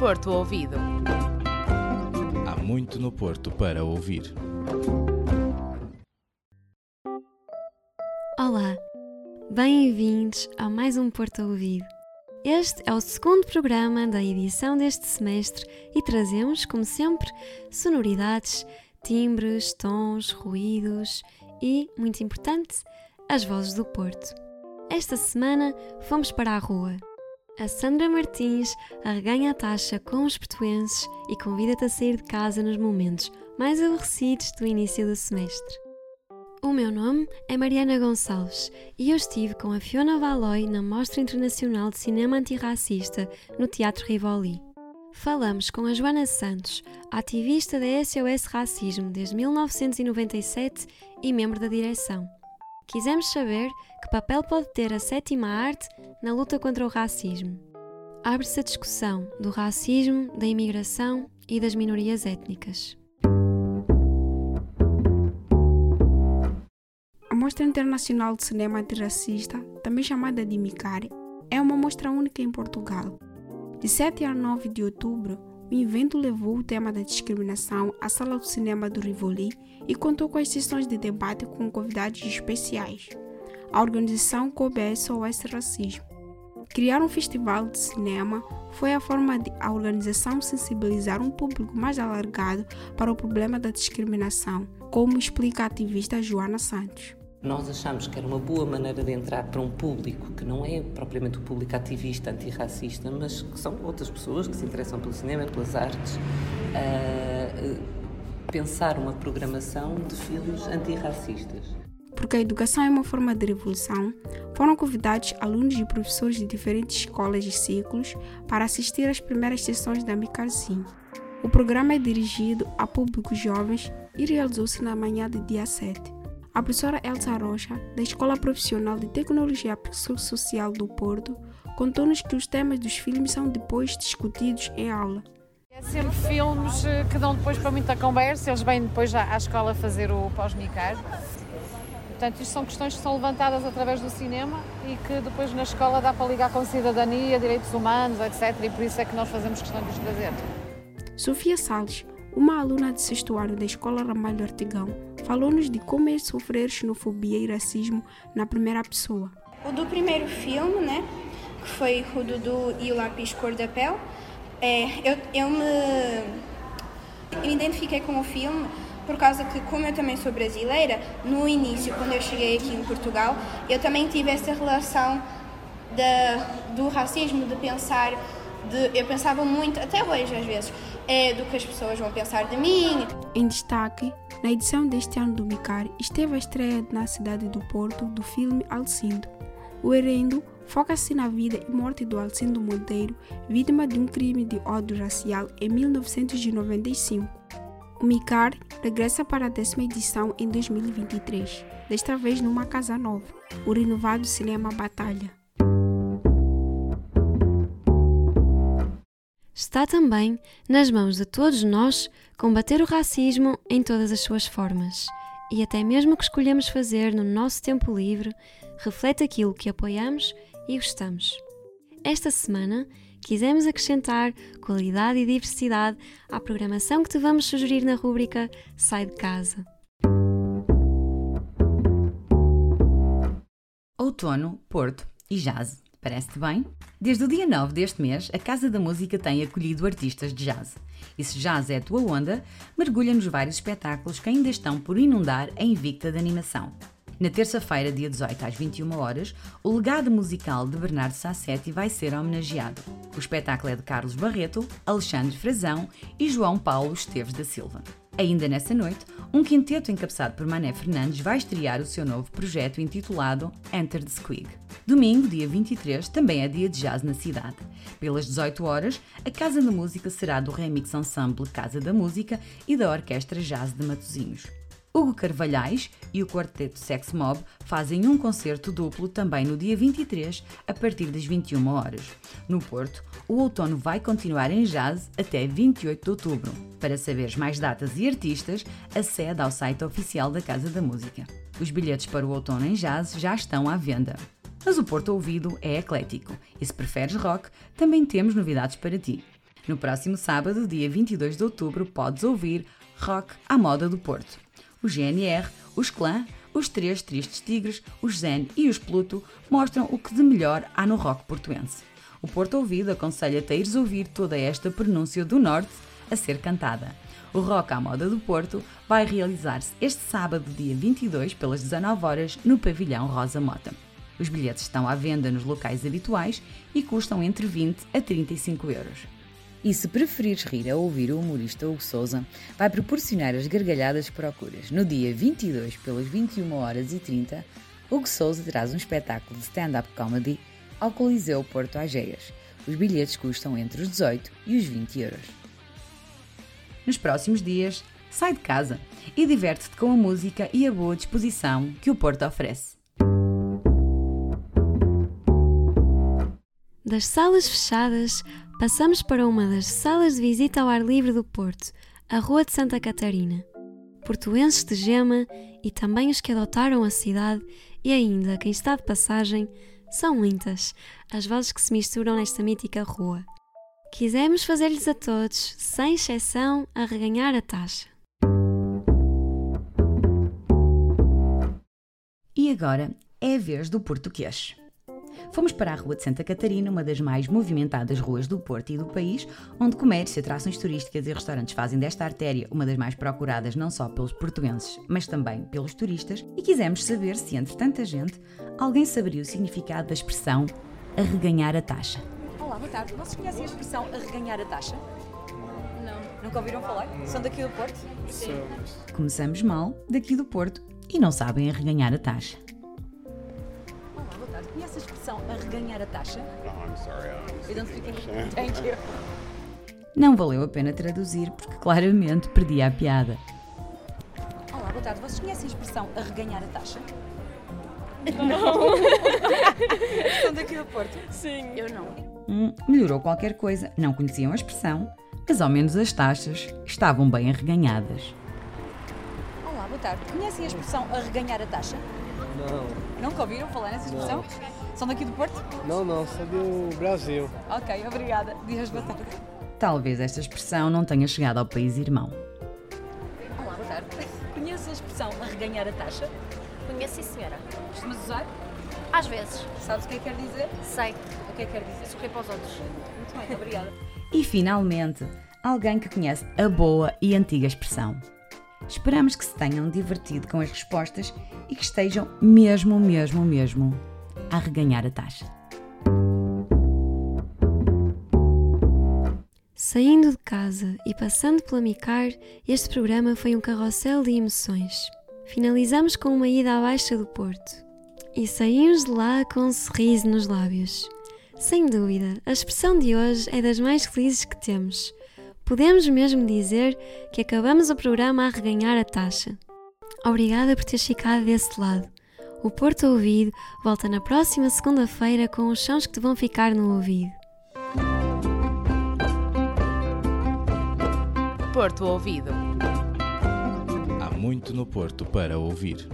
Porto Ouvido. Há muito no Porto para ouvir. Olá, bem-vindos a mais um Porto Ouvido. Este é o segundo programa da edição deste semestre e trazemos, como sempre, sonoridades, timbres, tons, ruídos e, muito importante, as vozes do Porto. Esta semana fomos para a rua. A Sandra Martins arreganha a taxa com os portuenses e convida-te a sair de casa nos momentos mais aborrecidos do início do semestre. O meu nome é Mariana Gonçalves e eu estive com a Fiona Valoy na Mostra Internacional de Cinema Antirracista no Teatro Rivoli. Falamos com a Joana Santos, ativista da SOS Racismo desde 1997 e membro da direção. Quisemos saber que papel pode ter a sétima arte na luta contra o racismo. Abre-se a discussão do racismo, da imigração e das minorias étnicas. A Mostra Internacional de Cinema Antirracista, também chamada de MICARE, é uma mostra única em Portugal. De 7 a 9 de outubro, o evento levou o tema da discriminação à Sala do Cinema do Rivoli e contou com as sessões de debate com convidados especiais. A organização coube SOS Racismo. Criar um festival de cinema foi a forma de a organização sensibilizar um público mais alargado para o problema da discriminação, como explica a ativista Joana Santos. Nós achamos que era uma boa maneira de entrar para um público que não é propriamente o público ativista, antirracista, mas que são outras pessoas que se interessam pelo cinema, pelas artes, a pensar uma programação de filmes antirracistas. Porque a educação é uma forma de revolução, foram convidados alunos e professores de diferentes escolas e ciclos para assistir às primeiras sessões da Micarzinho. O programa é dirigido a públicos jovens e realizou-se na manhã do dia 7. A professora Elsa Rocha, da Escola Profissional de Tecnologia Psicossocial do Porto, contou-nos que os temas dos filmes são depois discutidos em aula. É sempre filmes que dão depois para muita conversa, eles vêm depois à escola fazer o pós-micar. Portanto, isto são questões que são levantadas através do cinema e que depois na escola dá para ligar com cidadania, direitos humanos, etc. E por isso é que nós fazemos questão de os trazer. Sofia Salles, uma aluna de sexto ano da Escola Ramalho Artigão, falou-nos de como é sofrer xenofobia e racismo na primeira pessoa. O do primeiro filme, né, que foi o Dudu e o Lápis Cor da Pele, é, eu, eu me eu identifiquei com o filme por causa que, como eu também sou brasileira, no início, quando eu cheguei aqui em Portugal, eu também tive essa relação do racismo, de pensar, de, eu pensava muito, até hoje às vezes, é do que as pessoas vão pensar de mim. Em destaque, na edição deste ano do Micar, esteve a estreia na cidade do Porto do filme Alcindo. O Herendo foca-se na vida e morte do Alcindo Monteiro, vítima de um crime de ódio racial em 1995. O Micar regressa para a décima edição em 2023, desta vez numa casa nova, o renovado Cinema Batalha. Está também nas mãos de todos nós combater o racismo em todas as suas formas. E até mesmo o que escolhemos fazer no nosso tempo livre reflete aquilo que apoiamos e gostamos. Esta semana quisemos acrescentar qualidade e diversidade à programação que te vamos sugerir na rúbrica Sai de Casa. Outono, Porto e Jazz. Parece-te bem? Desde o dia 9 deste mês, a Casa da Música tem acolhido artistas de jazz. E se jazz é a tua onda, mergulha nos vários espetáculos que ainda estão por inundar a Invicta de Animação. Na terça-feira, dia 18 às 21 horas, o legado musical de Bernardo Sassetti vai ser homenageado. O espetáculo é de Carlos Barreto, Alexandre Frazão e João Paulo Esteves da Silva. Ainda nessa noite, um quinteto encabeçado por Mané Fernandes vai estrear o seu novo projeto intitulado Enter the Squig. Domingo, dia 23, também é dia de jazz na cidade. Pelas 18 horas, a Casa da Música será do Remix Ensemble Casa da Música e da Orquestra Jazz de Matosinhos. Hugo Carvalhais e o quarteto Sex Mob fazem um concerto duplo também no dia 23, a partir das 21 horas. No Porto, o outono vai continuar em jazz até 28 de outubro. Para saberes mais datas e artistas, acede ao site oficial da Casa da Música. Os bilhetes para o outono em jazz já estão à venda. Mas o Porto Ouvido é eclético e se preferes rock, também temos novidades para ti. No próximo sábado, dia 22 de outubro, podes ouvir Rock à Moda do Porto. O GNR, os Clã, os Três Tristes Tigres, os Zen e os Pluto mostram o que de melhor há no rock portuense. O Porto Ouvido aconselha-te a ires ouvir toda esta pronúncia do Norte a ser cantada. O Rock à Moda do Porto vai realizar-se este sábado, dia 22, pelas 19 horas, no Pavilhão Rosa Mota. Os bilhetes estão à venda nos locais habituais e custam entre 20 a 35 euros. E se preferires rir a ouvir o humorista Hugo Souza, vai proporcionar as gargalhadas que procuras. No dia 22, pelas 21 horas e 30, Hugo Souza traz um espetáculo de stand-up comedy ao Coliseu Porto Ageias. Os bilhetes custam entre os 18 e os 20 euros. Nos próximos dias, sai de casa e diverte-te com a música e a boa disposição que o Porto oferece. Das salas fechadas, passamos para uma das salas de visita ao ar livre do Porto, a Rua de Santa Catarina. Portuenses de gema e também os que adotaram a cidade e ainda quem está de passagem, são muitas as vozes que se misturam nesta mítica rua. Quisemos fazer-lhes a todos, sem exceção, a reganhar a taxa. E agora é a vez do português. Fomos para a Rua de Santa Catarina, uma das mais movimentadas ruas do Porto e do país, onde comércio, atrações turísticas e restaurantes fazem desta artéria uma das mais procuradas não só pelos portugueses, mas também pelos turistas, e quisemos saber se, entre tanta gente, alguém saberia o significado da expressão arreganhar a taxa. Olá, boa tarde. Vocês conhecem a expressão arreganhar a taxa? Não. Nunca ouviram falar? São daqui do Porto? Sim. Começamos mal, daqui do Porto, e não sabem arreganhar a taxa. English? Thank you. Não valeu a pena traduzir porque claramente perdi a piada. Olá, boa tarde. Vocês conhecem a expressão arreganhar a taxa? Não. São daqui do Porto? Sim. Eu não. Hum, melhorou qualquer coisa, não conheciam a expressão, mas ao menos as taxas estavam bem arreganhadas. Olá, boa tarde. Conhecem a expressão arreganhar a taxa? Não, Nunca ouviram falar nessa expressão? São daqui do Porto? não, não, sou do Brasil. Ok, obrigada. Dias, boa tarde. Talvez esta expressão não tenha chegado ao país irmão. Olá, boa tarde. Conhece a expressão arreganhar a taxa? Conheço sim, senhora. Costumas usar? Às vezes. Sabes o que é que quer dizer? Sei. O que é que quer dizer? Sorrir para os outros. Muito bem, obrigada. E finalmente, alguém que conhece a boa e antiga expressão. Esperamos que se tenham divertido com as respostas e que estejam mesmo, mesmo, mesmo a reganhar a taxa. Saindo de casa e passando pela Micar, este programa foi um carrossel de emoções. Finalizamos com uma ida à Baixa do Porto. E saímos de lá com um sorriso nos lábios. Sem dúvida, a expressão de hoje é das mais felizes que temos. Podemos mesmo dizer que acabamos o programa a reganhar a taxa. Obrigada por teres ficado desse lado. O Porto Ouvido volta na próxima segunda-feira com os sons que te vão ficar no ouvido. Porto Ouvido. Há muito no Porto para ouvir.